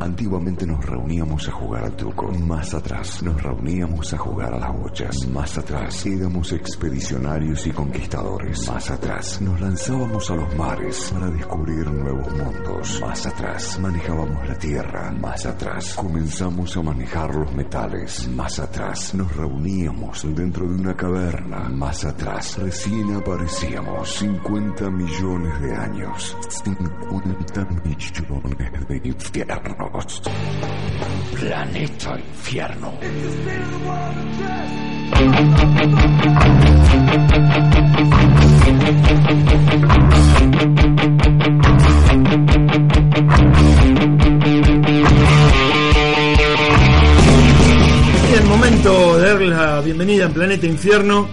Antiguamente nos reuníamos a jugar al truco. Más atrás nos reuníamos a jugar a las bochas. Más atrás éramos expedicionarios y conquistadores. Más atrás nos lanzábamos a los mares para descubrir nuevos mundos. Más atrás manejábamos la tierra. Más atrás comenzamos a manejar los metales. Más atrás nos reuníamos dentro de una caverna. Más atrás recién aparecíamos 50 millones de años. 50 millones de Planeta Infierno. El momento de dar la bienvenida en Planeta Infierno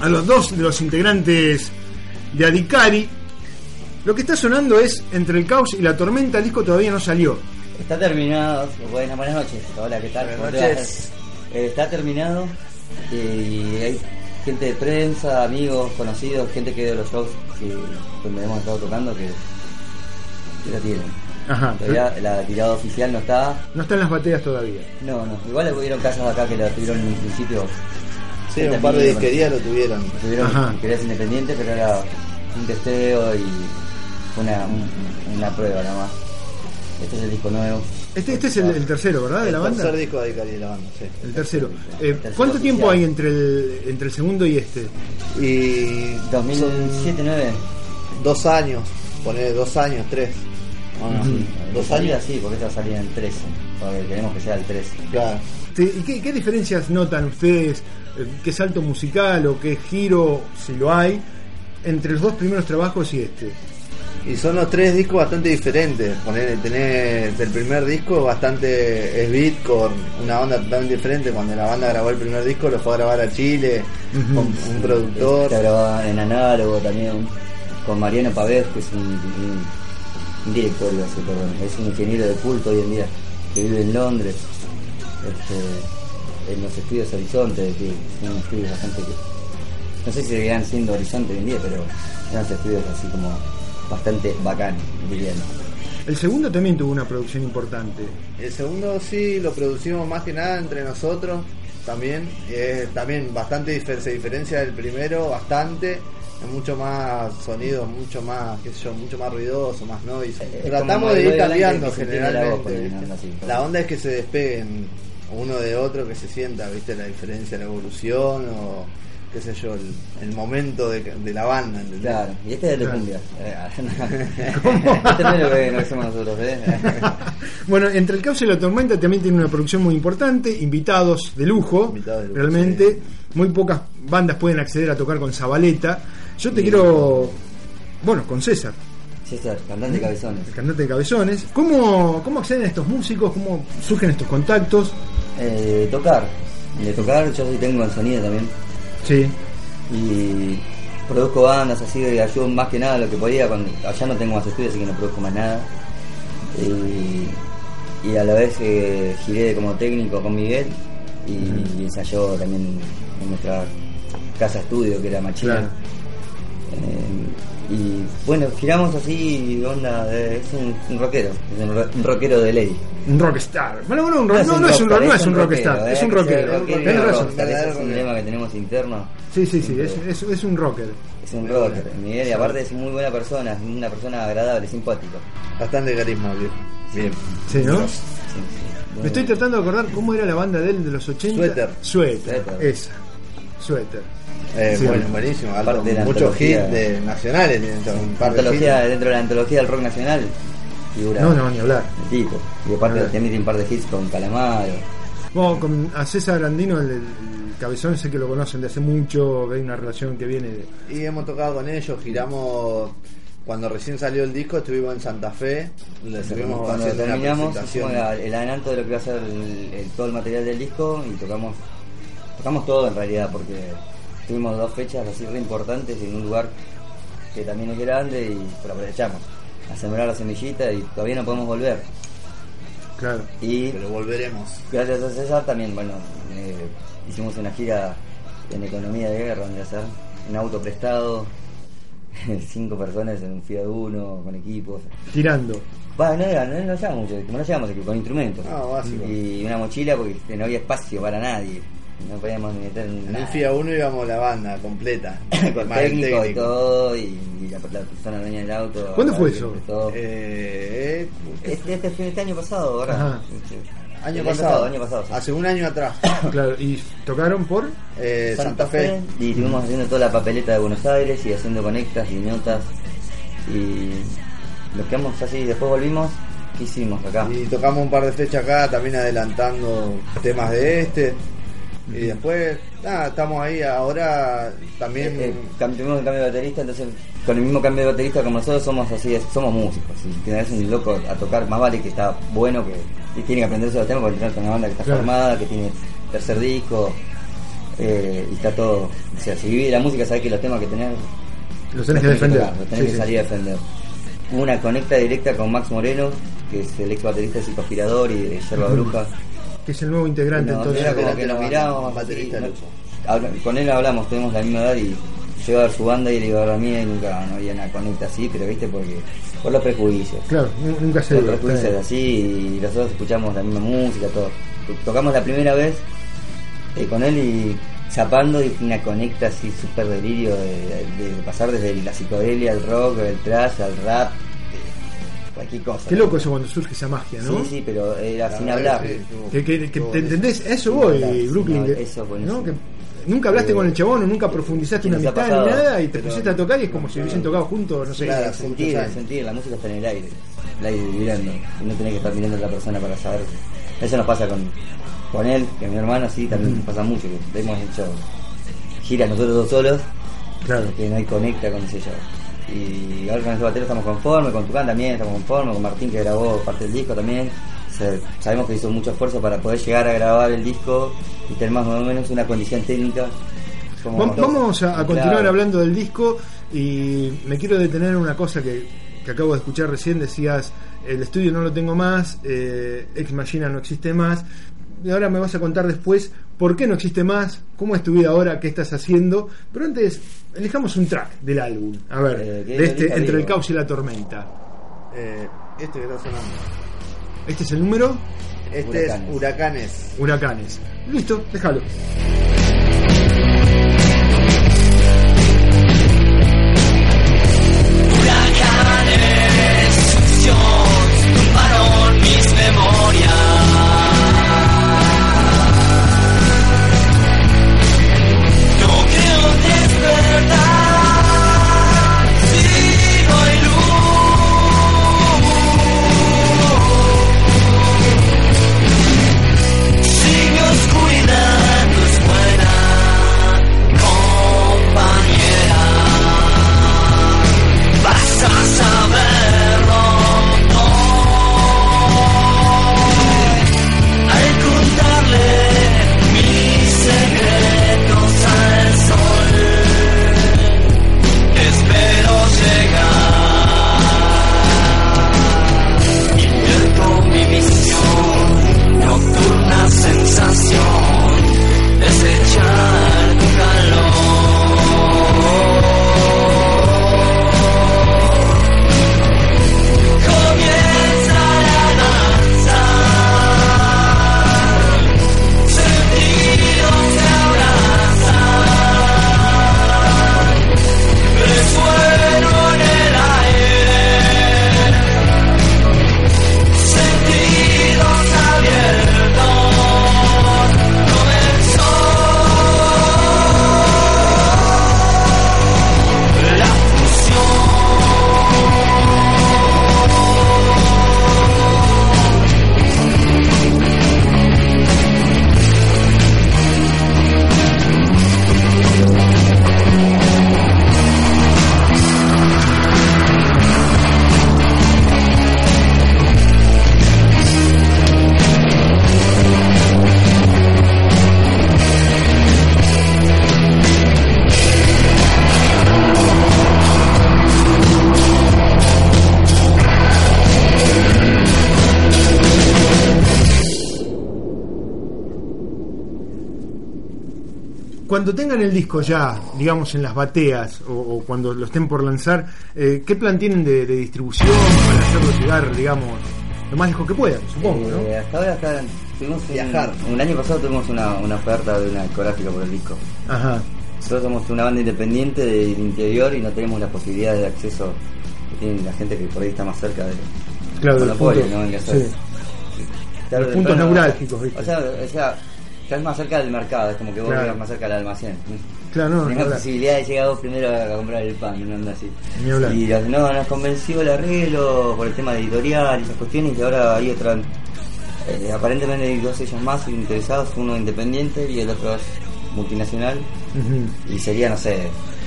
a los dos de los integrantes de Adicari. Lo que está sonando es Entre el caos y la tormenta, el disco todavía no salió. Está terminado. Buenas, buenas noches. Hola, ¿qué tal? Buenas ¿Cómo te va? noches. Eh, está terminado y hay gente de prensa, amigos, conocidos, gente que de los shows que, donde hemos estado tocando que, que lo tienen. Ajá. Todavía la tirada oficial no está. No están las bateas todavía. No, no. Igual hubieron casas acá que la tuvieron en un principio. Sí, un par de disquerías lo tuvieron. Tuvieron Ajá. disquerías independientes, pero era un testeo y una, un- una prueba nada más. Este es el disco nuevo. Este, este es el, el tercero, ¿verdad? De la el banda. tercer disco de Icari de la banda, sí. El tercero. Eh, tercero ¿Cuánto oficial. tiempo hay entre el, entre el segundo y este? Y 2007, 9. son dos años, poner dos años, tres. ¿O no? Dos años, sí, porque esto va a salir en el 13. Porque queremos que sea el 13. claro. ¿Y qué, qué diferencias notan ustedes? eh, ¿Qué salto musical o qué giro, si lo hay, entre los dos primeros trabajos y este? Y son los tres discos bastante diferentes. Poner, tenés el primer disco bastante es beat con una banda totalmente diferente. Cuando la banda grabó el primer disco lo fue a grabar a Chile con un productor. Está grabado en análogo también. Con Mariano Pavés, que es un, un- un director, iba a decir, perdón, es un ingeniero de culto hoy en día, que vive en Londres. Este, en los estudios Horizonte, que son estudios bastante que. No sé si seguirán siendo Horizonte hoy en día, pero eran estudios así como bastante bacanos, dirían. El segundo también tuvo una producción importante. El segundo sí lo producimos más que nada entre nosotros también. Eh, también bastante difer- se diferencia del primero, bastante. Es mucho más sonido, mucho más, qué sé yo, mucho más ruidoso, más noise. Eh, es Tratamos de ir cambiando la generalmente. así, La onda es que se despeguen uno de otro, que se sienta, viste, la diferencia, la evolución o qué sé yo, el, el momento de, de la banda, ¿entendés? Claro, y este es el de Claro. cumbia. Este no es lo que no hacemos nosotros, ¿eh? Bueno, entre el caos y la tormenta también tiene una producción muy importante, invitados de lujo, Invitados de lujo, realmente muy pocas bandas pueden acceder a tocar con Zabaleta. Yo te Sí. quiero, bueno, con César, César, cantante de cabezones. el cantante de Cabezones. ¿Cómo, cómo acceden a estos músicos? ¿Cómo surgen estos contactos? Eh, tocar. De tocar, yo sí tengo el sonido también. Sí, Y produzco bandas así, de ayudo más que nada lo que podía. Cuando, allá no tengo más estudios, así que no produzco más nada. Y, y a la vez eh, giré como técnico con Miguel y, ensayó también en nuestra casa estudio, que era. Claro. Eh, y bueno, giramos así, onda, de- es un, un rockero, es un, ro- un rockero de ley. un rockstar. Bueno, bueno, un No rock- no, es un rock, rockstar, no es un rockstar, rockero, es un eh, rockero. ese es un lema que tenemos interno. Sí, sí, sí, es, es, es un rocker. Es un rocker, Miguel, y aparte es muy buena persona, es una persona agradable, simpático. Bastante carisma, viejo. Bien. Sí, ¿no? Sí, sí. Me estoy tratando de acordar cómo era la banda de él de los 80. Suéter. Suéter, Suéter. esa. Suéter. Eh, Sí. bueno, buenísimo. alto, Aparte de la muchos antología. hits de nacionales, un par de hits. dentro de la antología del rock nacional, figura No, no, ni hablar. el tipo. Y aparte también tiene un par de hits con Calamaro. Bueno, con, a César Andino, el, el cabezón, sé que lo conocen de hace mucho, que hay una relación que viene de... Y hemos tocado con ellos, giramos cuando recién salió el disco estuvimos en Santa Fe, le estuvimos Cuando haciendo terminamos, el adelanto de lo que iba a ser el- el- todo el material del disco y tocamos tocamos todo en realidad porque tuvimos dos fechas así re importantes en un lugar que también es grande y pero aprovechamos a sembrar la semillita y todavía no podemos volver. Claro. Y Pero volveremos. gracias a César también, bueno, eh, hicimos una gira en economía de guerra, donde hacer un auto prestado, cinco personas en un Fiat Uno, con equipos. Tirando. Bueno, no, era, no, no llevamos mucho, no llevamos equipo, con instrumentos. Ah, básico. Y una mochila porque no había espacio para nadie. No podíamos ni meter En nada. un FIA 1 íbamos la banda completa. con el técnico, y todo, y, y la, la persona dueña del auto. ¿Cuándo fue y eso? Eh, Este, este, fin- este año pasado, ahora. Ajá. año El pasado. año pasado, sí. Hace un año atrás. Claro. Y tocaron por. Eh, Santa, Fe. Y estuvimos haciendo toda la papeleta de Buenos Aires y haciendo conectas y notas. Y nos quedamos así. Después volvimos. ¿Qué hicimos acá? Y tocamos un par de fechas acá, también adelantando temas de este. Y después, nada, estamos ahí ahora también. Eh, eh, tuvimos el cambio de baterista, entonces con el mismo cambio de baterista como nosotros somos así, somos músicos. Si tenés un loco a tocar, más vale que está bueno, que y tiene que aprenderse los temas porque con una banda que está Claro. formada, que tiene tercer disco, eh, y está todo. O sea, si vive la música, sabés que los temas que tenés Los tenés que defender. tocar, los tenés Sí, que sí. salir a defender. Hubo una conecta directa con Max Moreno, que es el ex baterista de Psicoaspirador y de Yerba. Bruja. Que es el nuevo integrante No, entonces. era como que mirábamos baterista con él hablamos, tenemos la misma edad y yo iba a ver su banda y él iba a ver la mía y nunca no había una conecta así, pero viste porque por los prejuicios. Claro, nu- nunca se Los dio. prejuicios así y nosotros escuchamos la misma música, todo. Tocamos la primera vez eh, con él y zapando y una conecta así súper delirio de, de- de pasar desde la psicodelia al rock, el trash, al rap, cualquier cosa. Qué loco eso cuando surge esa magia, ¿no? Sí, sí, pero era sin hablar. que sí, estuvo- Que, que- que estuvo te entendés, a eso voy, Brooklyn. que- eso. ¿no? Que nunca hablaste Eh, con el chabón o nunca profundizaste ¿qué una amistad ni nada y te pusiste a tocar y es como si hubiesen tocado juntos, no sé. Claro, sentir, sentir, la música está en el aire, el aire vibrando, y no tenés que estar mirando a la persona para saber. Eso nos pasa con, con él, que mi hermano sí, también nos pasa mucho, que hemos hecho giras nosotros dos solos, Claro. que no hay conecta con ese yo. Y ahora con el batero estamos conformes, con Tucán también estamos conformes, con Martín que grabó parte del disco también. Sabemos que hizo mucho esfuerzo para poder llegar a grabar el disco y tener más o menos una condición técnica. como- Vamos a, a continuar Claro. hablando del disco y me quiero detener en una cosa que, que acabo de escuchar recién. Decías, el estudio no lo tengo más, eh, Ex Machina no existe más. Y ahora me vas a contar después por qué no existe más, cómo es tu vida ahora, qué estás haciendo. Pero antes, elijamos un track del álbum. A ver, Eh, ¿qué de este Entre el caos y la tormenta. Eh, este que está sonando. Este es el número Este Huracanes. es Huracanes. Huracanes. Listo, déjalo. Cuando tengan el disco ya, digamos, en las bateas o, o cuando lo estén por lanzar, eh, ¿qué plan tienen de, de distribución para hacerlo llegar, digamos, lo más lejos que puedan, supongo, ¿no? Eh, hasta ahora hasta tuvimos un- Viajar. Un, año pasado tuvimos una, una oferta de una discográfica por el disco. Ajá. Nosotros somos una banda independiente del interior y no tenemos la posibilidad de acceso que tiene la gente que por ahí está más cerca de Claro, del punto- ¿no? En sí. Los puntos neurálgicos, ¿viste? O sea, o sea, estás más cerca del mercado, es como que vos Claro. llegas más cerca del almacén. Claro, no, Tenés ni la posibilidad de llegar vos primero a comprar el pan, no anda así. Y los- no, nos convenció el arreglo por el tema de editorial y esas cuestiones, y ahora hay otra. eh, aparentemente hay dos sellos más interesados, uno independiente y el otro es multinacional. Y sería, no sé,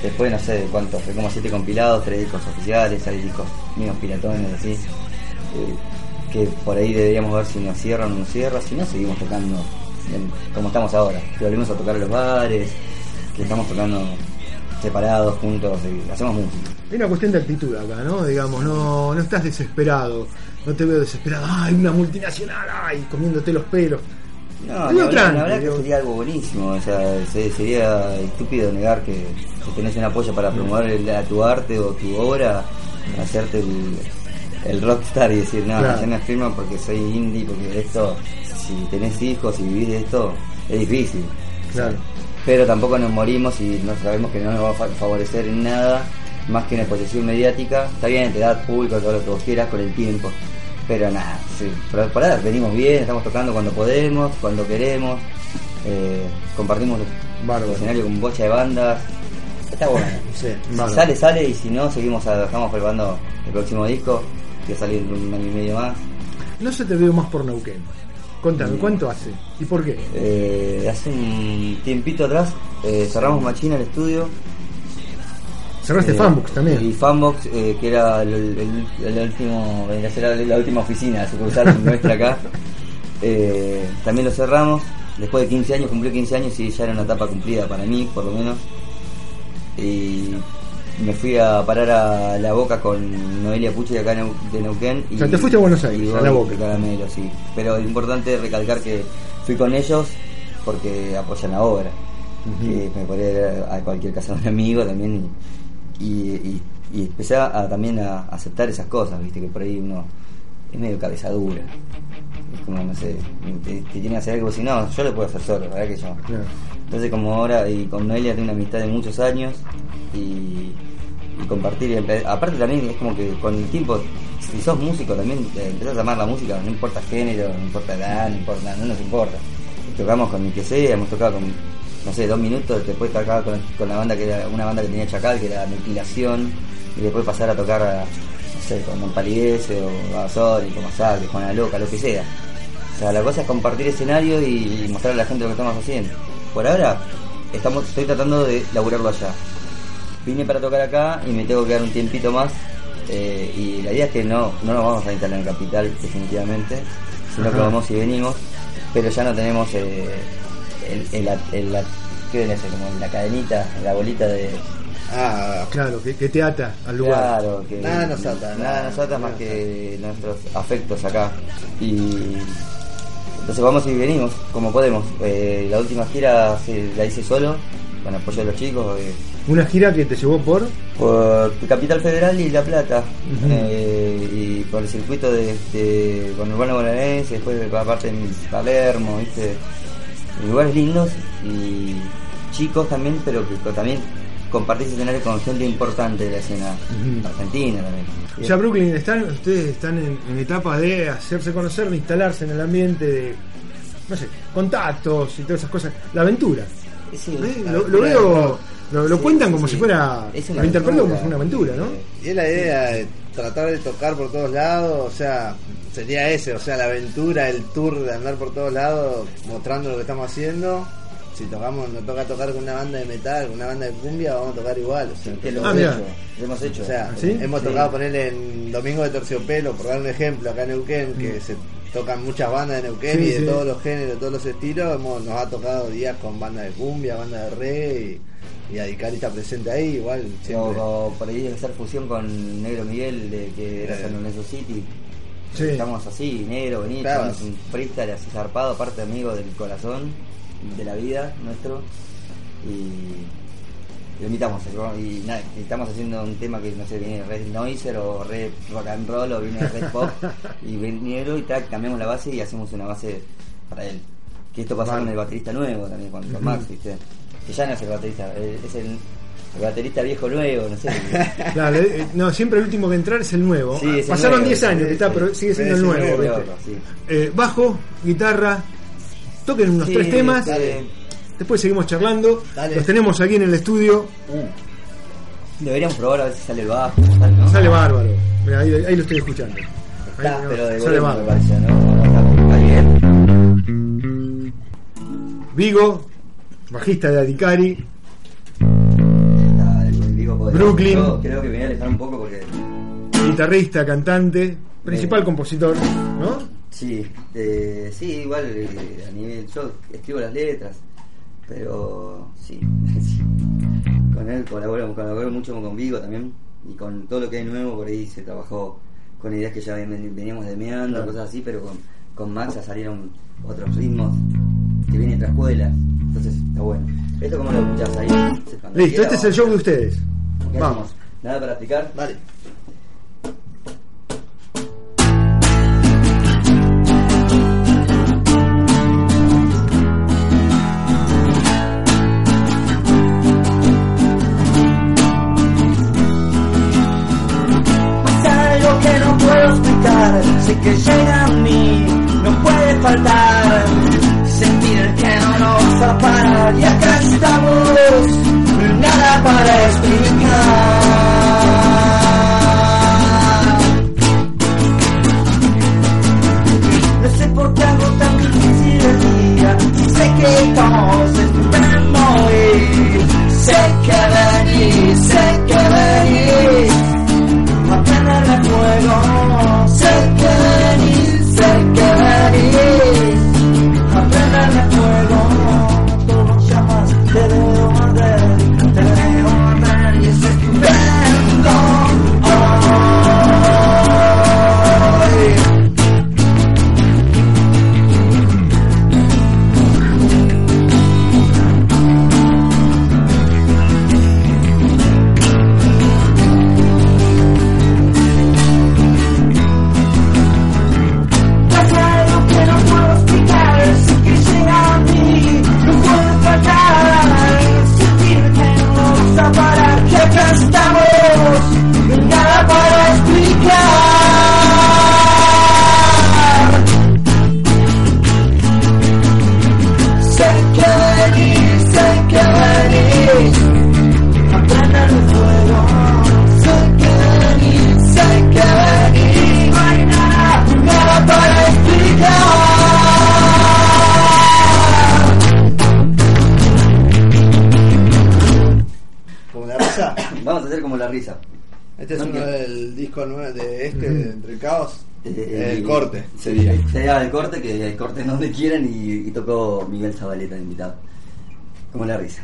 después no sé cuántos, fue como siete compilados, tres discos oficiales, hay discos míos piratones, así. eh, que por ahí deberíamos ver si nos cierran o no cierra, si no seguimos tocando como estamos ahora, que volvimos a tocar en los bares, que estamos tocando separados, juntos, y hacemos música. Hay una cuestión de actitud acá, ¿no? Digamos, no, no estás desesperado, no te veo desesperado, ay, una multinacional, ay, comiéndote los pelos. No, la verdad, tranqui, la verdad que sería algo buenísimo, o sea, se- sería estúpido negar que si tenés un apoyo para promover el- a tu arte o tu obra, hacerte el, el rockstar y decir, no, Claro. yo no firmo porque soy indie, porque esto, si tenés hijos y vivís de esto, es difícil. Claro. Pero tampoco nos morimos y no sabemos que no nos va a fa- favorecer en nada más que una exposición mediática. Está bien, te da público todo lo que vos quieras con el tiempo. Pero nada, sí, por, por ahora venimos bien, estamos tocando cuando podemos, cuando queremos. eh, compartimos el escenario con bocha de bandas. Está bueno. Sí. Si sale, sale y si no, seguimos a- estamos preparando el próximo disco, que salir un año y medio más. No se te veo más por Neuquén. Contame, ¿cuánto hace? ¿Y por qué? Eh, hace un tiempito atrás eh, cerramos Machina el estudio Cerraste Eh, Fanbox también. Y Fanbox, que era el, el- el último, la, última oficina sucursal nuestra acá. También lo cerramos. Después de 15 años, cumplió 15 años y ya era una etapa cumplida para mí, por lo menos. Y me fui a parar a La Boca con Noelia Pucci de acá de Neu- de Neuquén. Y, O sea, te fuiste a Buenos Aires, a La Boca. Caramelo, sí. Pero es importante recalcar que fui con ellos porque apoyan la obra. Que me podría a cualquier casa de un amigo también y, y, y- y empecé a, también a aceptar esas cosas, viste, que por ahí uno es medio cabeza dura. Es como, no sé, te, te tiene que hacer algo, si no, yo lo puedo hacer solo, la verdad que yo. Claro. Entonces como ahora y con Noelia tengo una amistad de muchos años y, y compartir, y aparte también es como que con el tiempo, si sos músico también eh, empezás a amar la música, no importa género, no importa edad, no importa, no nos importa. Tocamos con mi que sea, hemos tocado con, no sé, dos minutos, después tocaba con, con la banda que era una banda que tenía Chacal, que era Mutilación, y después pasar a tocar a, no sé, con Don Palidece o Gasol y como Masacre, con la Loca, lo que sea. O sea, la cosa es compartir escenario y, mostrar a la gente lo que estamos haciendo. Por ahora, estamos, estoy tratando de laburarlo allá. Vine para tocar acá y me tengo que quedar un tiempito más. eh, y la idea es que no, no nos vamos a instalar en Capital, definitivamente, sino que Ajá. vamos y venimos, pero ya no tenemos eh, el, el, el- la- ¿qué ser? Como la cadenita, la bolita de. Ah, Claro, que, que te ata al lugar. Claro, que Nada nos ata, nada nada, nos ata nada más que nuestros afectos acá. Y entonces vamos y venimos como podemos. Eh, la última gira se- la hice solo, con apoyo de los chicos, eh, Una gira que te llevó por. por Capital Federal y La Plata, eh, y por el circuito de, de con Urbano Bonaerense, después de aparte en Palermo, ¿viste? lugares lindos y chicos también, pero que también compartís escenario con gente importante de la escena argentina también. Ya Brooklyn, están, ustedes están en, en etapa de hacerse conocer, de instalarse en el ambiente de, no sé, contactos y todas esas cosas. La aventura. Sí, ¿eh? la Lo, veo, lo, lo Sí, cuentan sí, como sí. si fuera, Es lo interpreto como si fuera una aventura, ¿no? y es la idea de tratar de tocar por todos lados, o sea, sería ese, o sea, la aventura, el tour de andar por todos lados mostrando lo que estamos haciendo. Si tocamos, nos toca tocar con una banda de metal, con una banda de cumbia, vamos a tocar igual. O sea, Que lo Ah, hemos hecho, lo hemos hecho. O sea, ¿Ah, sí? hemos Sí. tocado ponerle en Domingo de Terciopelo, por dar un ejemplo, acá en Neuquén, que se tocan muchas bandas de Neuquén Sí, y de sí. todos los géneros, de todos los estilos. Hemos- nos ha tocado días con bandas de cumbia, bandas de reggae y, Adicari está presente ahí, igual O, siempre. o por ahí hacer fusión con Negro Miguel, de que era Eh. San Lorenzo City. Sí. Estamos así, negro, bonito, Claro. un freestyle así zarpado, aparte amigo del corazón, de la vida nuestro. y lo invitamos y nada, estamos haciendo un tema que no sé, viene Red Noiser o Red Rock and Roll o viene Red Pop y vinieron y tal, cambiamos la base y hacemos una base para él. Que esto pasa con el baterista nuevo también, con, con Max, ¿viste? Que ya no es el baterista, eh, es el, el baterista viejo nuevo, no sé. Claro, eh, no, siempre el último que entrar es el nuevo. Sí, es el Pasaron nuevo, 10 años, que está, sí. pero sigue siendo el nuevo. Eh, bajo, guitarra, toquen unos Sí, tres temas. dale. Después seguimos charlando. Dale. Los tenemos aquí en el estudio. Deberíamos probar a ver si sale el bajo, tal, ¿no? Sale bárbaro. Mirá, ahí, ahí lo estoy escuchando. Ahí, Está, no, pero de sale bárbaro. pareció, ¿no? Está, está bien. Vigo, bajista de Adicari. Brooklyn. Yo creo que me voy a alejar un poco porque guitarrista, cantante, principal Eh. compositor, ¿no? Sí, eh, sí, igual eh, a nivel. Yo escribo las letras, pero sí. Con él colaboro, colaboro mucho con Vigo también y con todo lo que hay nuevo por ahí se trabajó con ideas que ya ven- veníamos demeando, Claro. cosas así, pero con, con Max ya salieron otros ritmos que vienen otra escuela, entonces está bueno. Esto como lo escuchás ahí. Listo, este es el show de ustedes. ¿Qué Vamos. Nada para explicar. Dale. Que llega a mí, no puede faltar. Sentir que no nos va a parar y acá estamos, nada para explicar. No sé por qué hago tan difícil el día, sé que todos esperando y sé que que el corte donde quieran y, y tocó Miguel Zabaleta invitado. Como la risa.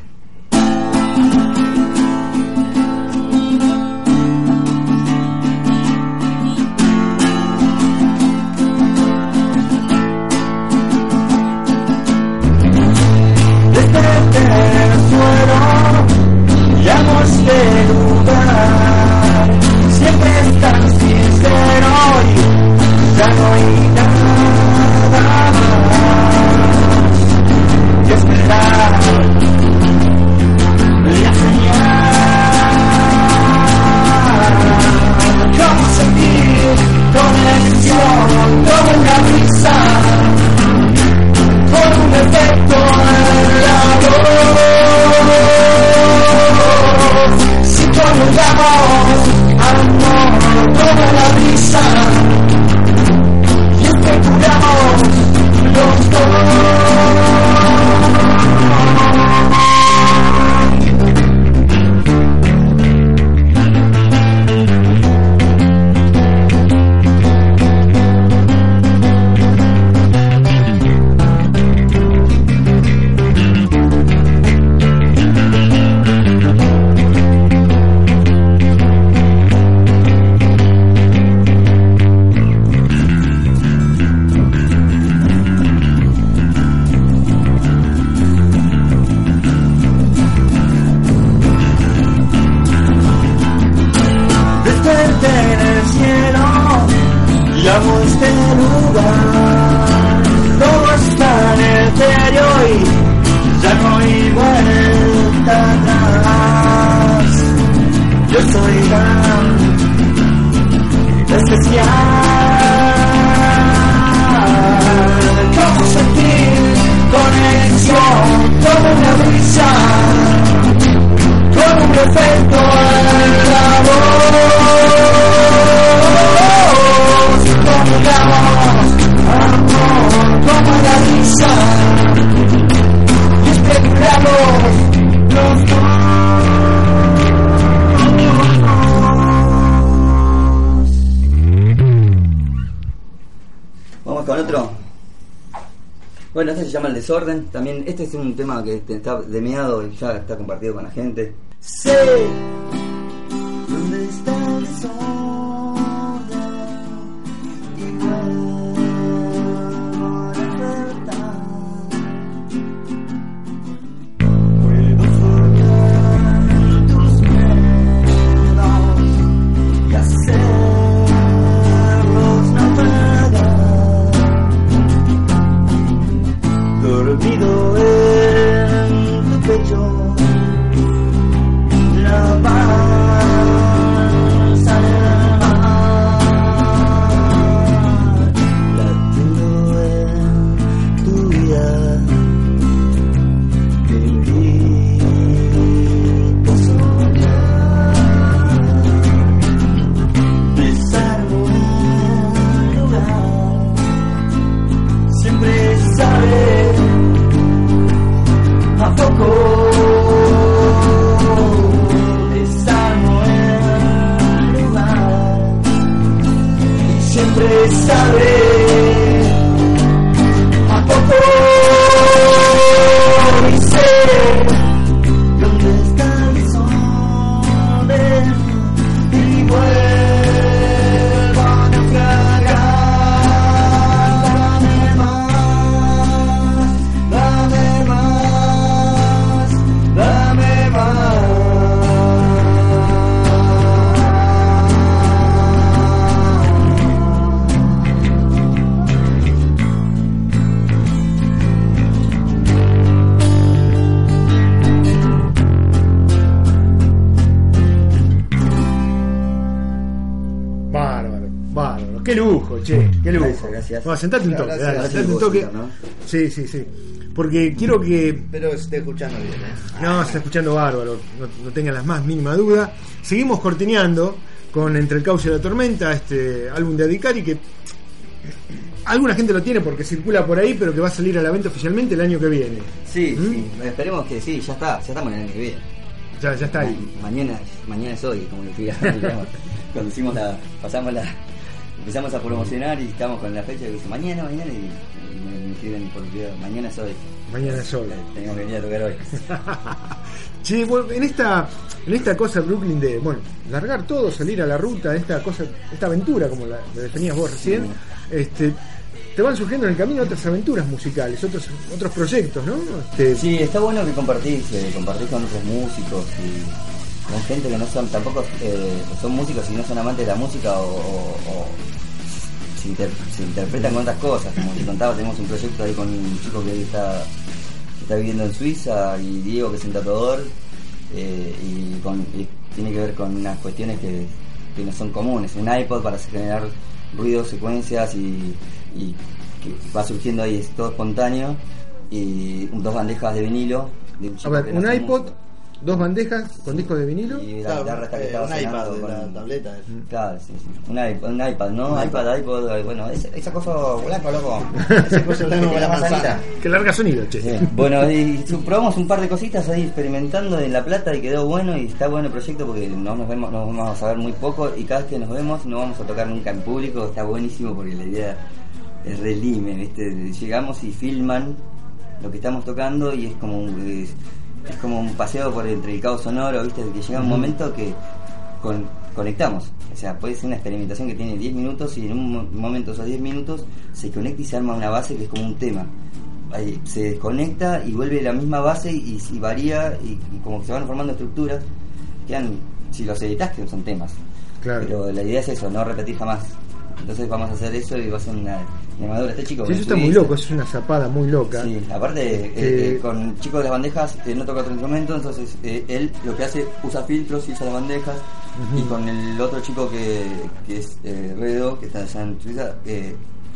Llama El Desorden. También este es un tema que está demeado y ya está compartido con la gente. Sé lujo. Gracias, gracias. No, sentate un toque, dale, sentate un toque. Sí, sí, sí. Porque quiero que Pero esté escuchando bien, ¿eh? No, se está escuchando bárbaro, no, no tengan la más mínima duda. Seguimos cortineando con Entre el Caos y la Tormenta, este álbum de Adicari que alguna gente lo tiene porque circula por ahí, pero que va a salir a la venta oficialmente el año que viene. Sí, ¿Mm? sí, esperemos que sí, ya está, ya estamos en el año que viene. Ya, ya está ahí. Ma- Mañana, mañana es hoy, como lo. Cuando hicimos la, pasamos la, empezamos a promocionar y estamos con la fecha que dice mañana, mañana y, y me, me escriben por privado, mañana es hoy. Mañana es hoy. Tenemos que venir a tocar hoy. Che, bueno, en esta, en esta cosa Brooklyn de, bueno, largar todo, salir a la ruta, esta cosa, esta aventura, como la, la definías vos recién, este, te van surgiendo en el camino otras aventuras musicales, otros, otros proyectos, ¿no? Este, Sí, está bueno que compartís, eh, compartís con otros músicos y con gente que no son tampoco eh, son músicos y no son amantes de la música o, o- se, inter- se interpretan con otras cosas. Como te contaba, tenemos un proyecto ahí con un chico que está, que está viviendo en Suiza y Diego que es un tatuador eh, y, con, y tiene que ver con unas cuestiones que, que no son comunes. Un iPod para generar ruidos, secuencias y, y que va surgiendo ahí, es todo espontáneo y dos bandejas de vinilo. De un a chico ver, que no un iPod. Dos bandejas con discos de vinilo. y la Claro, guitarra esta que eh, estaba un iPad con- la tableta. Claro, sí, sí. Un iPad, un iPad, ¿no? iPad, iPod, eh, bueno, esa, esa cosa blanca, loco. Esa cosa blanca con la. Que larga sonido, che. Bueno, y probamos un par de cositas ahí experimentando en La Plata y quedó bueno y está bueno el proyecto porque no nos vemos, nos vamos a ver muy poco y cada vez que nos vemos no vamos a tocar nunca en público, está buenísimo porque la idea es re lime, ¿viste? Llegamos y filman lo que estamos tocando y es como un, es, es como un paseo por entre el caos sonoro, ¿viste? Que llega un momento que con- conectamos. O sea, puede ser una experimentación que tiene 10 minutos y en un mo- momento esos 10 minutos se conecta y se arma una base que es como un tema. Ahí se desconecta y vuelve la misma base y, y varía y, y como que se van formando estructuras. Quedan, si los editas, que son temas. Claro. Pero la idea es eso, no repetir jamás Entonces vamos a hacer eso y va a ser una Este chico. Sí, eso está muy loco, eso es una zapada muy loca. Sí, aparte, eh, Eh, eh, con Chico de las Bandejas eh, no toca otro instrumento, entonces él lo que hace usa filtros y usa las bandejas. Y con el otro chico que, que es Redo, que está allá en Suiza,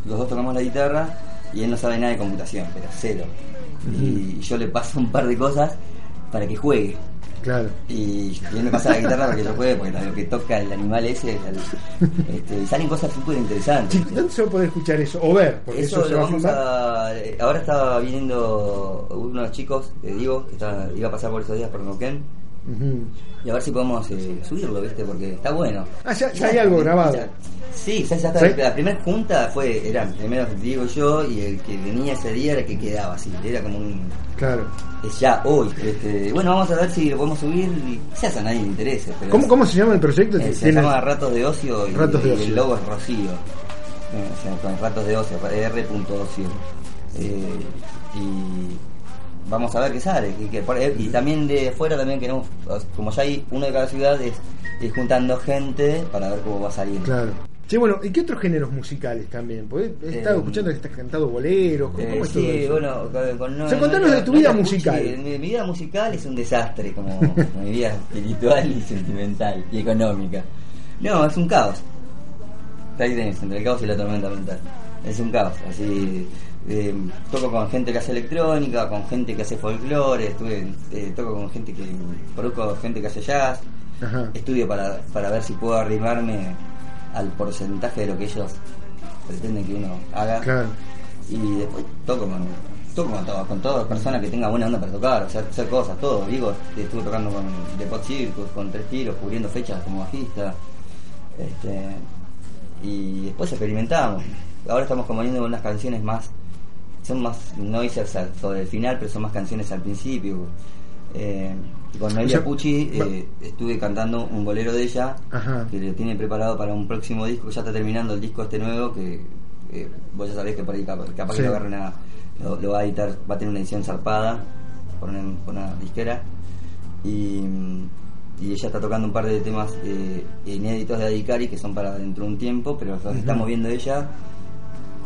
los dos tocamos la guitarra y él no sabe nada de computación, pero cero. Y yo le paso un par de cosas para que juegue. Claro. Y, él me pasa la guitarra para que yo juegue, porque lo que toca el animal ese, el- este, y salen cosas súper interesantes. Chicos, ¿dónde se va a poder escuchar eso? O ver, porque eso, Eso se va vamos a. eh, Ahora estaba viniendo unos chicos, te digo, que está- iba a pasar por esos días por Neuquén. Y a ver si podemos eh, subirlo, ¿viste? Porque está bueno. Ah, ya- ya hay algo grabado. ya- sí, ya, ya está. ¿Sí? La primera junta fue, eran primero Diego yo, y el que venía ese día era el que quedaba, así. Era como un. Claro. Es ya hoy. Este, bueno, vamos a ver si lo podemos subir. Y quizás a nadie le interese. Pero ¿Cómo, ¿Cómo se llama el proyecto? eh, se llama Ratos de Ocio y, Ratos de y Ocio. el logo es Rocío. Eh, o sea, con Ratos de Ocio, R.ocio. Eh, y vamos a ver qué sale. Y, que por- eh, y también de fuera también queremos, como ya hay uno de cada ciudad, es ir juntando gente para ver cómo va saliendo. Claro. Sí, bueno, ¿y qué otros géneros musicales también? Porque he estado Eh, escuchando que estás cantando boleros. ¿Cómo, Eh, es todo sí, eso? bueno, con, con- O sea, contanos de tu vida musical. Mi, mi vida musical es un desastre, como, como mi vida espiritual y sentimental y económica. No, es un caos. Ahí tenés, entre el caos y la tormenta mental. Es un caos, así. Eh, toco con gente que hace electrónica, con gente que hace folclore, estuve, eh, toco con gente que. produzco gente que hace jazz, Ajá. estudio para, para ver si puedo arrimarme al porcentaje de lo que ellos pretenden que uno haga Claro. y después toco con toco con todo, con toda persona que tenga buena onda para tocar, o sea, hacer cosas, todo, digo, estuve tocando con The Pot Circus, con tres tiros, cubriendo fechas como bajista, este y después experimentamos. Ahora estamos componiendo unas canciones más, son más noisers al- sobre el final, pero son más canciones al principio. Eh, con Noelia O sea, Pucci eh, estuve cantando un bolero de ella Ajá. que lo tiene preparado para un próximo disco, ya está terminando el disco este nuevo que eh, vos ya sabés que por ahí capaz, capaz Sí. que lo agarre una, lo, lo va a editar, va a tener una edición zarpada por una, por una disquera y, mm, y ella está tocando un par de temas eh, inéditos de Adicari que son para dentro de un tiempo, pero los está moviendo ella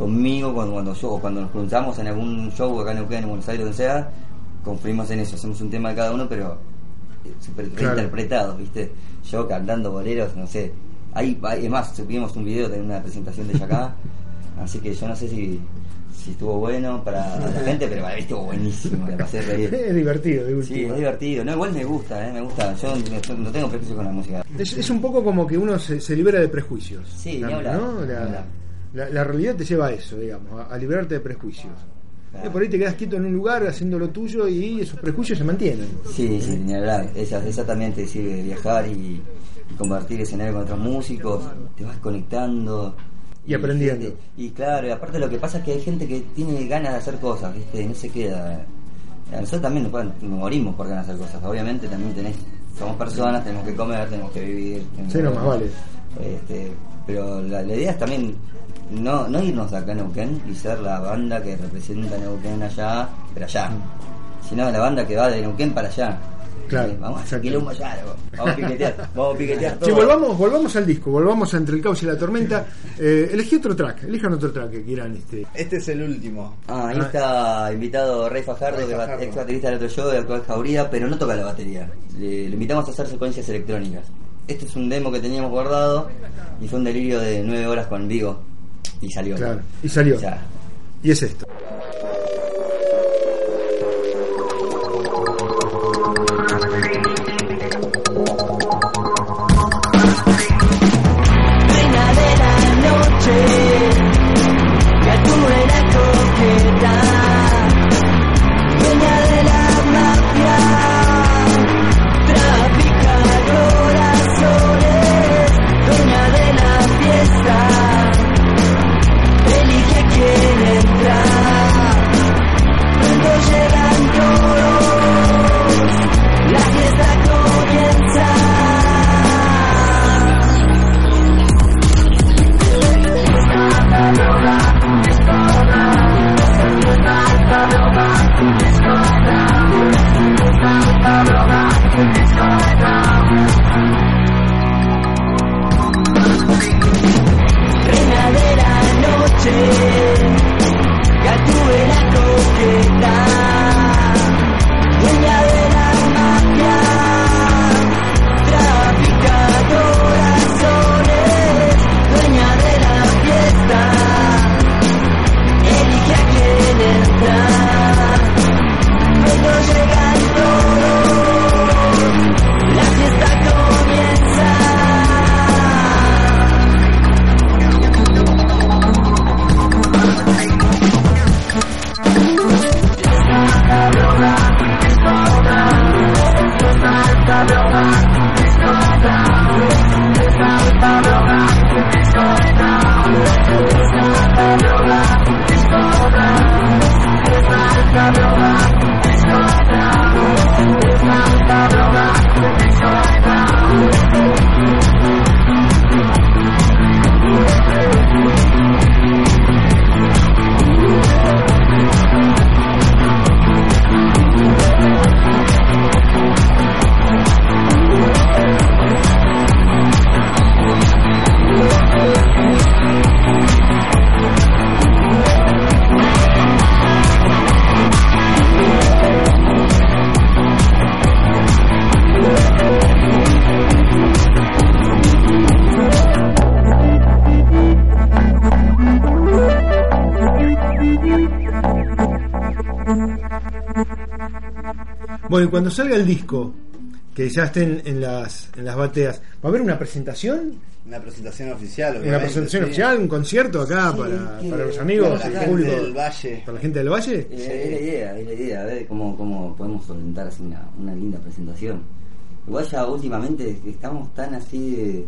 conmigo cuando, cuando yo o cuando nos cruzamos en algún show acá en Neuquén, en Buenos Aires, donde sea, confluimos en eso, hacemos un tema de cada uno, pero eh, súper Claro. reinterpretados, ¿viste? Yo cantando boleros, no sé. Ahí, ahí- es más, subimos un video de una presentación de ella acá, así que yo no sé si, si estuvo bueno para la gente, pero para mí estuvo buenísimo, me pasé reír. Es divertido, Sí, es divertido. No, igual me gusta, ¿eh? me gusta. Yo no- tengo prejuicio con la música. Es, es un poco como que uno se, se libera de prejuicios. Sí, ni La, hablar. La- la realidad te lleva a eso, digamos, a, a liberarte de prejuicios. Claro. Eh, por ahí te quedas quieto en un lugar haciendo lo tuyo y esos prejuicios se mantienen. Sí, sí, ni hablar. Esa, esa también te sirve viajar y, y compartir escenario con otros músicos. Te vas conectando. Y aprendiendo. gente- Y, claro, y aparte lo que pasa es que hay gente que tiene ganas de hacer cosas, ¿viste? Y no se queda. A nosotros también nos, morimos por ganas de hacer cosas. Obviamente también tenés, somos personas, tenemos que comer, tenemos que vivir. tenemos Sí, no, más vale. Este, pero la, la idea es también no, no irnos de acá a Neuquén y ser la banda que representa a Neuquén allá, pero allá. Sino la banda que va de Neuquén para allá. Claro, Eh, Vamos a hacer quilombo allá. Vamos a piquetear, vamos a piquetear todo. Sí, volvamos, volvamos al disco, volvamos a Entre el Caos y la Tormenta. Eh, elegí otro track, elijan otro track que quieran. Este. Este es el último. Ah, ahí está invitado Rey Fajardo, Rey que es Fajardo. ex baterista del otro show, de actual Jauría, pero no toca la batería. Le, le invitamos a hacer secuencias electrónicas. Este es un demo que teníamos guardado y fue un delirio de nueve horas con Vigo y salió. Claro, y salió. O sea, Y es esto. Cuando salga el disco, que ya estén en las, en las bateas, ¿va a haber una presentación? Una presentación oficial, ¿Una obviamente, presentación sí. oficial? ¿Un concierto acá Sí, para, que- para los amigos, Para la gente público? del Valle. ¿Para la gente del Valle? Es, es la idea, es la idea, a ver cómo, cómo podemos solventar así una, una linda presentación. Igual ya últimamente estamos tan así de-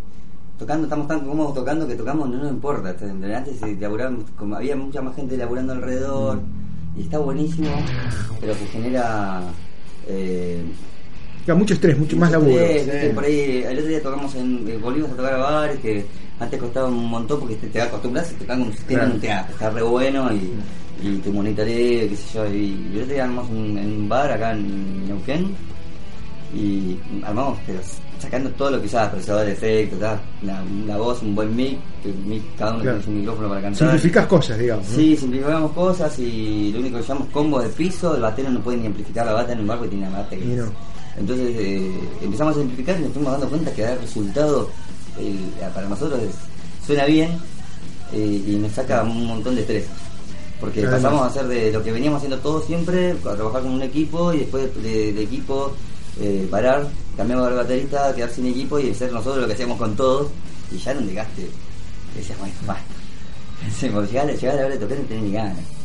tocando, estamos tan cómodos tocando que tocamos no nos importa. Antes laburaban- como había mucha más gente laburando alrededor y está buenísimo, pero que genera eh, Claro, mucho estrés, mucho más laburo. estrés, Sí. por ahí, el otro día tocamos en, eh, volvimos a tocar a bares que antes costaba un montón porque te, te acostumbras y tocar un sistema Claro. en un teatro, está re bueno y, y te monitoreo, qué sé yo, y, el otro día armamos un, en un bar acá en Neuquén y armamos pero sacando todo lo que usaba, procesador de efectos, una, una voz, un buen mic, que cada uno Claro. tiene su micrófono para cantar. Simplificas cosas, digamos. ¿no? Sí, simplificamos cosas y lo único que llamamos combo de piso, el batero no puede ni amplificar la bata en un bar porque tiene una bata que no. Entonces eh, empezamos a simplificar y nos fuimos dando cuenta que el resultado eh, para nosotros es- suena bien eh, y nos saca un montón de estrés. Porque Además. pasamos a hacer de lo que veníamos haciendo todos siempre, a trabajar con un equipo y después de, de equipo eh, parar, cambiamos de baterista, quedar sin equipo y hacer nosotros lo que hacíamos con todos y ya no llegaste. Decías, bueno, basta. Llegar, llegar a la hora de tocar no tenés ni ganas.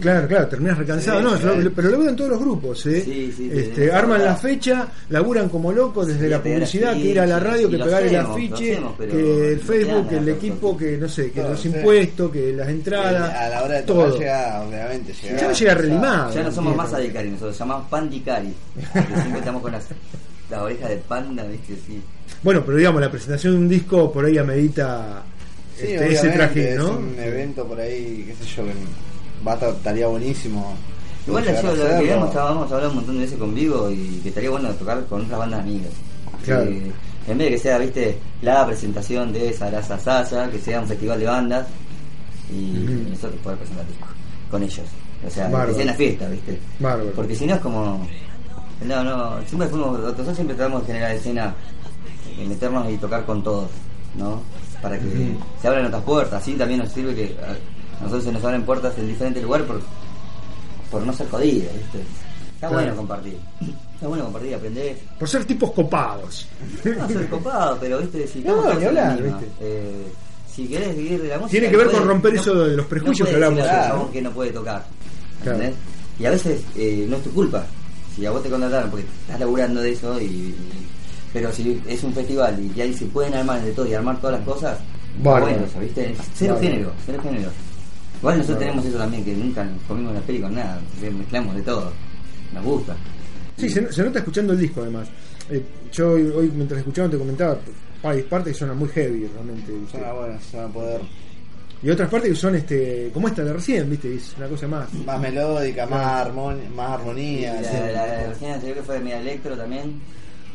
Claro, claro, terminas recansado. Sí, no, yo- pero lo veo en todos los grupos. ¿eh? Sí, sí, este, arman la fecha, laburan como locos desde la publicidad, que ir a la radio, que pegar el afiche, que el Facebook, que el equipo, que no sé, que Todo, los impuestos, que las entradas. a la hora de todo. llega, obviamente, llega. Ya no llega relimado. Ya no somos más adicari, nosotros llamamos pandicari. Siempre estamos con las, las orejas de panda, ¿viste? Sí. Bueno, pero digamos, la presentación de un disco por ahí amerita Sí, este, ese traje, es ¿no? un evento por ahí, qué sé yo, que va a estar- estaría buenísimo. Igual yo lo que hacerlo. hemos, hemos hablado un montón de veces con Vigo y que estaría bueno tocar con otras bandas amigas. Claro. Que en vez de que sea, viste, la presentación de Sarasa Sasa, que sea un festival de bandas y Ujú. nosotros poder presentar discos con ellos. O sea, Bárbaro. que sea una fiesta, viste. Bárbaro. Porque si no es como. No, no, siempre fuimos. Nosotros siempre tratamos de generar escena, eh, meternos y tocar con todos, ¿no? Para que se abran otras puertas. Así también nos sirve que nosotros se nos abren puertas en diferentes lugares por, por no ser jodidos, ¿viste? Está Claro. bueno compartir. Está bueno compartir, aprender. Por ser tipos copados. No ser copado, pero, ¿viste? Si No, la hablar, ¿viste? eh, si querés vivir de la música. Tiene que ver no con puede- romper no- eso de los prejuicios no que hablamos ¿no? que no puede tocar. Claro. ¿entendés? Y a veces eh, no es tu culpa. Si a vos te contrataron porque estás laburando de eso y, pero si es un festival y ahí se pueden armar de todo y armar todas las cosas, bueno eso, ¿viste? Cero género, cero género. Igual nosotros tenemos eso también, que nunca comimos la peli con nada, mezclamos de todo. Nos gusta. Sí, se, se nota escuchando el disco además. Eh, yo hoy, hoy, mientras escuchaba te comentaba, hay partes que suenan muy heavy realmente. ¿viste? Suena bueno, suena poder. Y otras partes que son este como esta de recién, ¿viste? Es una cosa más. Más melódica, más, armoni- más armonía. la, la, la recién anterior que fue de Media Electro también,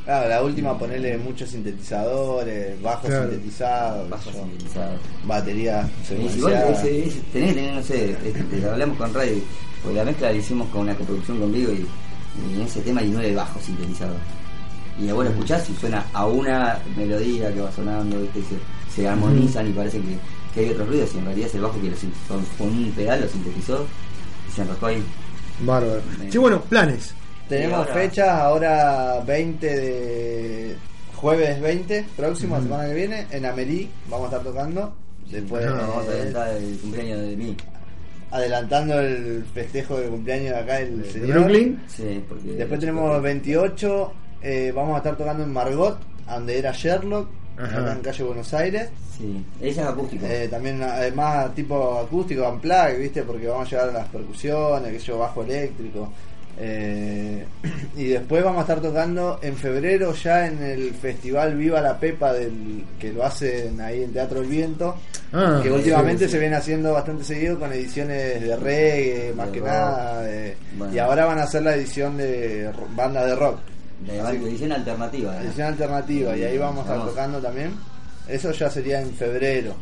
Claro, la última ponerle muchos sintetizadores, bajos Claro. sintetizados, bajo sintetizado. batería secuenciada. ese- tenés que tener, no sé, este, hablamos con Radio, porque la mezcla la hicimos con una coproducción conmigo y, y en ese tema hay nueve bajos sintetizados. Y vos lo escuchás y suena a una melodía que va sonando, ¿viste? Y se, se armonizan y parece que, que hay otros ruidos y en realidad es el bajo que lo con un pedal lo sintetizó y se enroscó ahí. Bárbaro. Sí, bueno, planes. Tenemos Y ahora- fecha ahora 20 de jueves 20, próximo, la semana que viene, en Amerí, vamos a estar tocando. Después Vamos a eh, adelantar el cumpleaños de mí. adelantando el festejo de cumpleaños de acá el señor. Brooklyn. Sí, porque Después tenemos 28, eh, vamos a estar tocando en Margot, donde era Sherlock, Ajá. acá en calle Buenos Aires. Sí, ella es acústico. Eh, también además tipo acústico, unplugged, ¿viste? Porque vamos a llevar las percusiones, que yo, bajo eléctrico. Eh, y después vamos a estar tocando en febrero ya en el festival Viva la Pepa del que lo hacen ahí en Teatro El Viento, Ah, que últimamente sí. se viene haciendo bastante seguido con ediciones de reggae, más De que rock. nada, de- Bueno. y ahora van a hacer la edición de banda de rock, de así edición alternativa. ¿eh? edición alternativa, y ahí vamos a estar tocando también. Eso ya sería en febrero.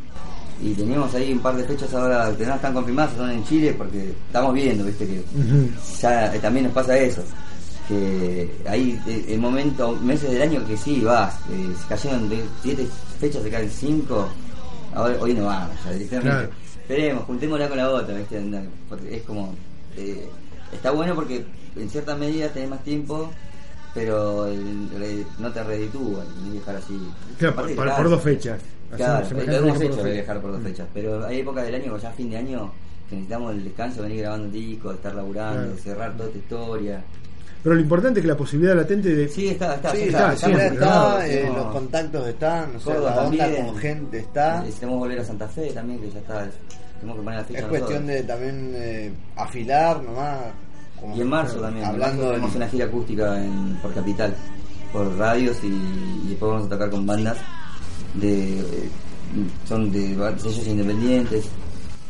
Y teníamos ahí un par de fechas ahora que no están confirmadas, son en Chile, porque estamos viendo, viste, que ya eh, también nos pasa eso. Que hay eh, el momento, meses del año que sí vas, eh, se cayeron de siete fechas, se caen cinco, ahora, hoy no vamos, ya directamente. Claro. Esperemos, juntémosla con la otra, viste, porque es como. eh, está bueno porque en cierta medida tenés más tiempo, pero el- no te reditúa ni viajar así. Claro, por, por estás- dos fechas. Claro, semejante lo hemos hecho de viajar por dos fechas, pero hay épocas del año, ya fin de año, que necesitamos el descanso, venir grabando un disco, estar laburando, Claro. cerrar toda esta historia. Pero lo importante es que la posibilidad latente de. Sí, está, está, Sí, está, eh, los contactos están, o sea, Córdoba la onda también. con gente está. Necesitamos volver a Santa Fe también, que ya está. Tenemos que poner la fecha Es cuestión nosotros. de también eh, afilar nomás. como- Y en marzo también. Hablando del- tenemos una gira acústica en, por Capital, por radios y, y después vamos a tocar con bandas de son de sellos independientes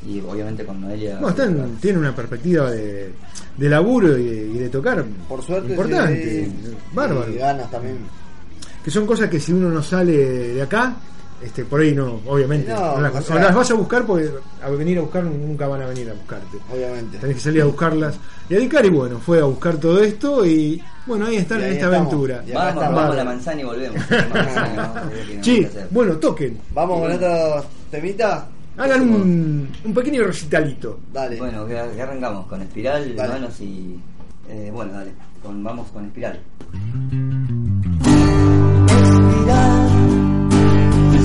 y obviamente con Noelia. No, están, tienen una perspectiva de, de laburo y de, y de tocar Por suerte, importante, sí, bárbaro. Y ganas también. Que son cosas que si uno no sale de acá, este, por ahí no, obviamente. No, no las, o sea- las vas a buscar porque a venir a buscar nunca van a venir a buscarte. Obviamente. Tenés que salir a buscarlas. Y Adicari, bueno, fue a buscar todo esto y bueno, ahí están Y en esta estamos. aventura. Y Vamos, vamos a la manzana y volvemos. Manzana, ¿no? Sí, bueno, toquen. Vamos Y con bueno. otros temitas. Hagan un, un pequeño recitalito. Dale. Bueno, que, arrancamos con espiral, Dale. manos y. eh, bueno, dale, con, vamos con espiral. Espiral,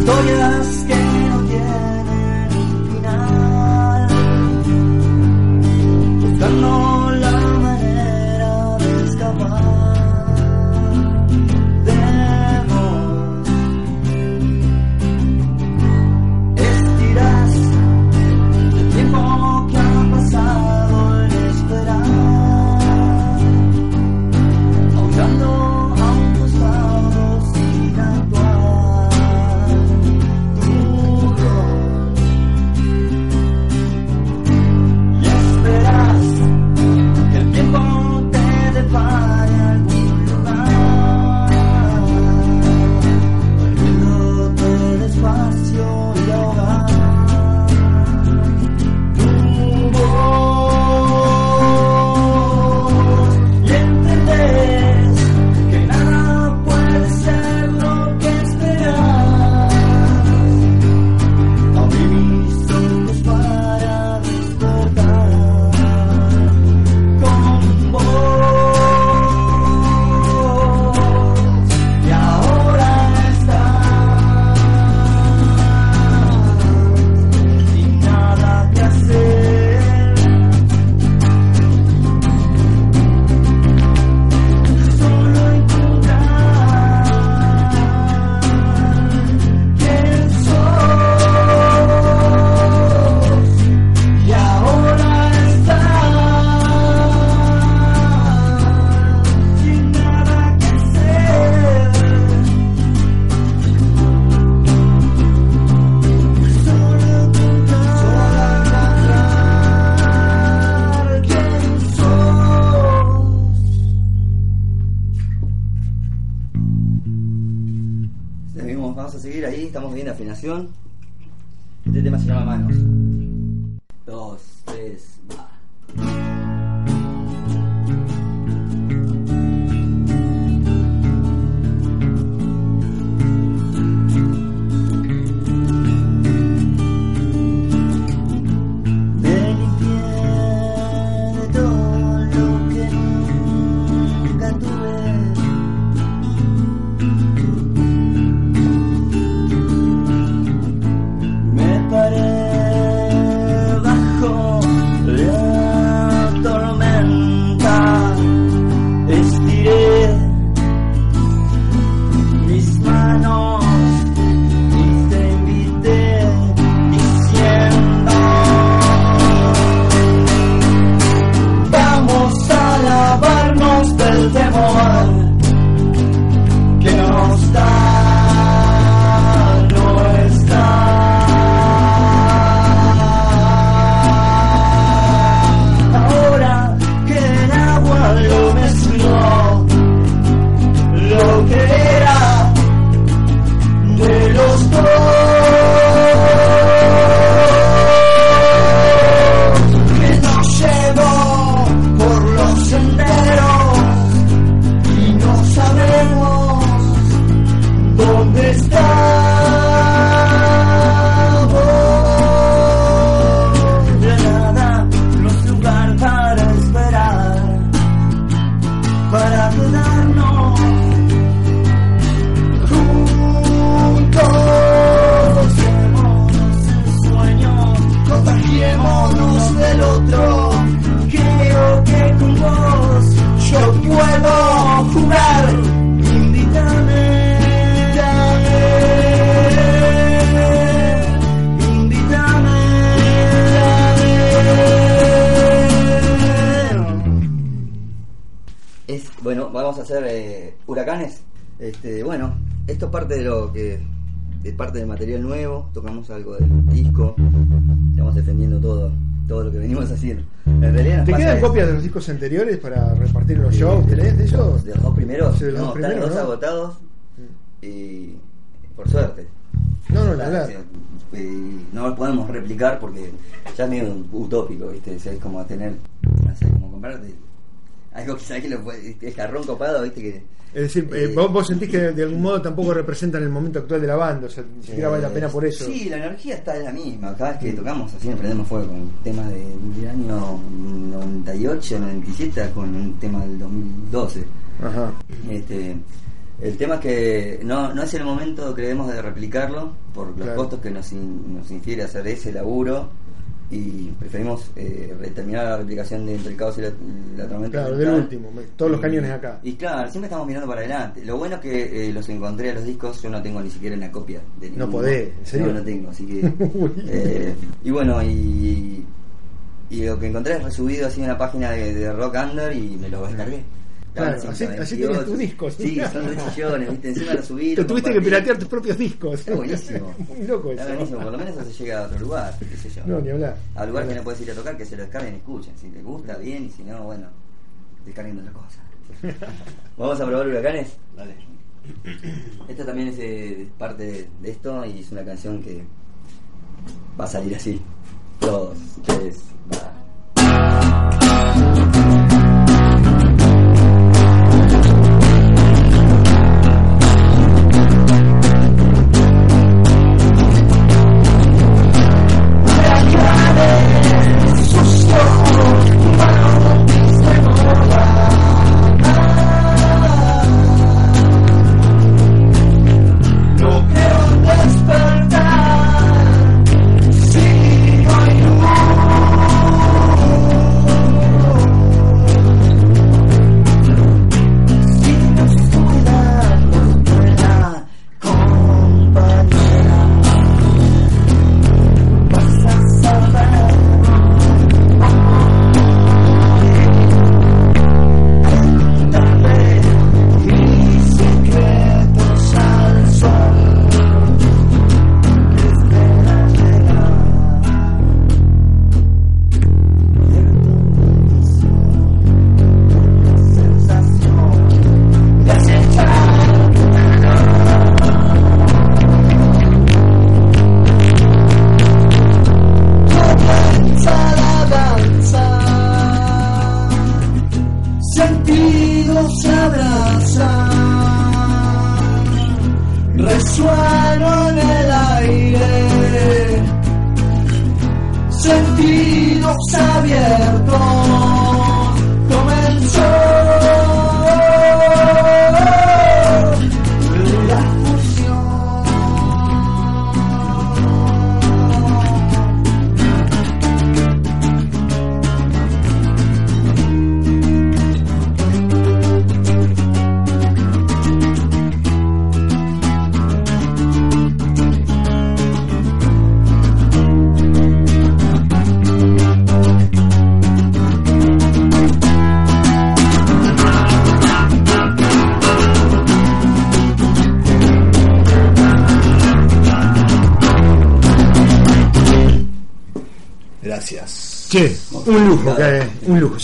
historias que vamos a seguir ahí, estamos viendo afinación. Este tema se llama Manos. Dos, parte de lo que es parte del material nuevo, tocamos algo del disco, estamos defendiendo todo, todo lo que venimos haciendo. En realidad ¿Te quedan eso. copias de los discos anteriores para repartir en los shows? ¿Tenés de eso? De los dos primeros, Sí, de los no, dos están primeros, los dos ¿no? agotados y por suerte. No, no, la verdad. No lo podemos replicar porque ya es medio utópico, ¿viste? O sea, es como tener, no sé, como comprarte algo que sabes que lo puede, el jarrón copado, ¿viste? Que, Es decir, eh, eh, vos, vos sentís que de algún modo tampoco representan el momento actual de la banda, o sea, ni siquiera vale la pena por eso. Sí, la energía está la misma. Cada vez que tocamos así nos prendemos fuego con temas de- del año 98, 97, con un tema del 2012. Ajá. Este, el tema es que no, no es el momento, creemos, de replicarlo por los Claro. costos que nos, in- nos infiere hacer ese laburo y preferimos eh, terminar la replicación de Entre el Caos y la, la Tormenta. Claro, del último, me- todos los cañones acá. Y claro, siempre estamos mirando para adelante. Lo bueno es que eh, los encontré a los discos, yo no tengo ni siquiera una copia de No ninguno. podés, ¿en serio? No, no tengo, así que... Eh, y bueno, y, y lo que encontré es resubido así en una página de, de Rock Under y me lo descargué. Claro, así- 128. así tenías tus discos. Sí, son de chillones, ¿viste? Encima lo subí. Te tuviste que piratear tus propios discos. Está buenísimo. Muy loco Está eso. buenísimo, por lo menos eso se llega a otro lugar, qué sé yo. No, ni hablar. A lugar que no puedes ir a tocar, que se lo descarguen y escuchen. Si les gusta, bien, y si no, bueno, descarguen otra cosa. Vamos a probar huracanes. Dale. Esta también es eh, parte de, de esto y es una canción que va a salir así. Dos, tres, va.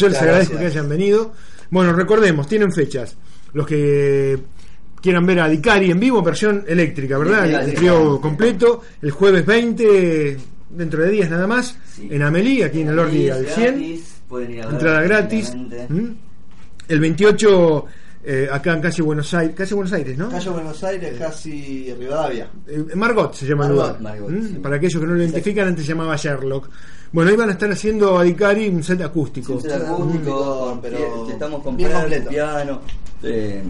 Yo les agradezco que hayan venido. Bueno, recordemos, tienen fechas. Los que quieran ver a Dicari en vivo, versión eléctrica, ¿verdad? Sí, El trío completo, el jueves 20, dentro de días nada más, Sí. en Amelie, aquí en el Ordi al 100. Gratis, pueden ir a ver Entrada gratis. ¿Mm? El 28, eh, acá en Calle Buenos Aires, Calle Buenos Aires, ¿no? Calle Buenos Aires, casi Rivadavia. Eh, Margot se llama el Margot, lugar. Margot, ¿Mm? sí. Para aquellos que no lo identifican, antes se llamaba Sherlock. Bueno, ahí van a estar haciendo a Dicari un set acústico. Un set Acústico, acústico, pero estamos completo. piano, eh,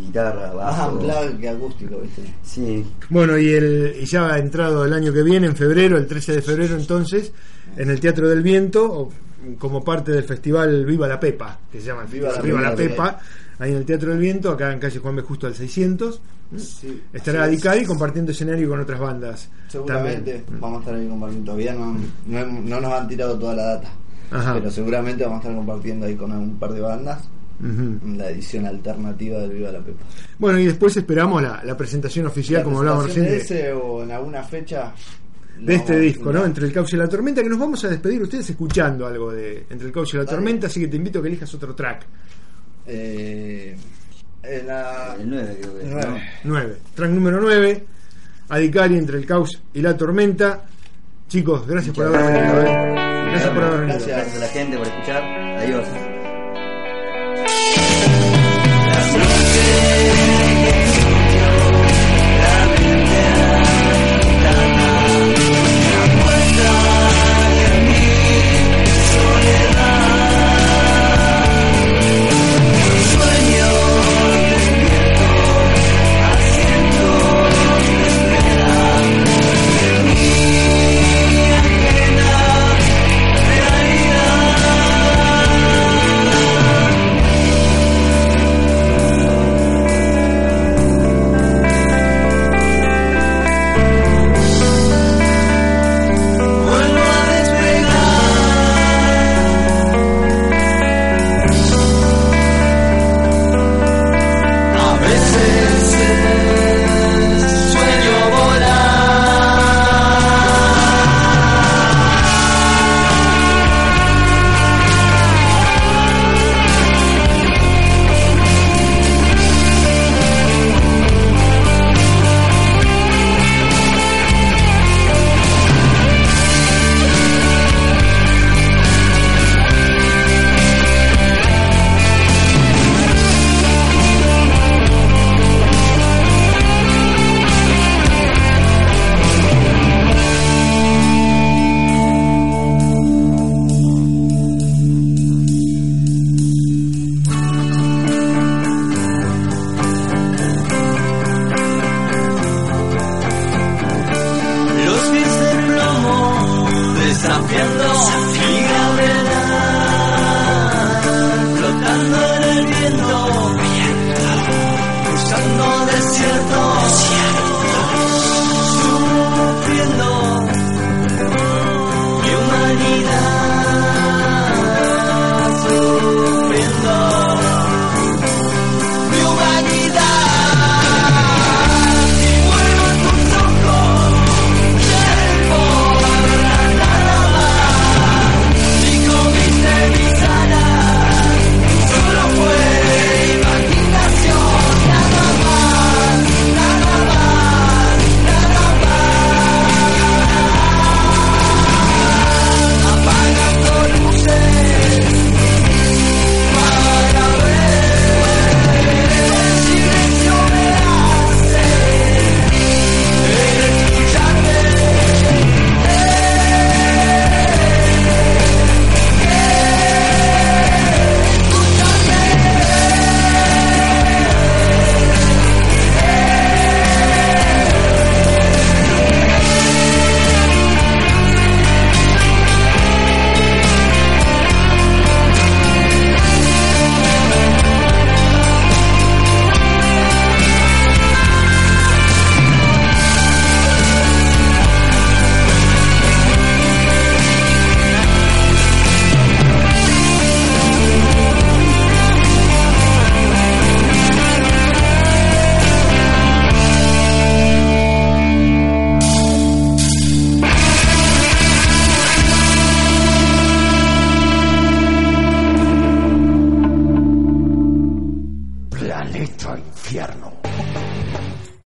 guitarra, Más bajo. unplugged que acústico, ¿viste? Sí, Bueno, y, el, y ya ha entrado el año que viene, en febrero, el 13 de febrero entonces, en el Teatro del Viento, o- como parte del festival Viva la Pepa, que se llama el Viva Viva, la la, Pepa, Pepa, ahí en el Teatro del Viento, acá en calle Juan B. Justo al 600. Sí, Estará así es. Compartiendo escenario con otras bandas. Seguramente también. vamos a estar ahí compartiendo. Todavía no, no, no nos han tirado toda la data. Ajá. Pero seguramente vamos a estar compartiendo ahí con un par de bandas. La edición alternativa del Viva la Pepa. Bueno, y después esperamos la, la presentación oficial, La como hablábamos recién, de ese o en alguna fecha de este disco, ¿no? Entre el cauce y la tormenta, que nos vamos a despedir ustedes escuchando algo de Entre el cauce y la tormenta, así que te invito a que elijas otro track. Eh, en la El 9 creo que es, Nueve. ¿no? 9. Track número 9, Adicari entre el caos y la tormenta. Chicos, gracias por haber venido. ¿eh? Gracias por haber venido. Gracias a la gente por escuchar. Adiós.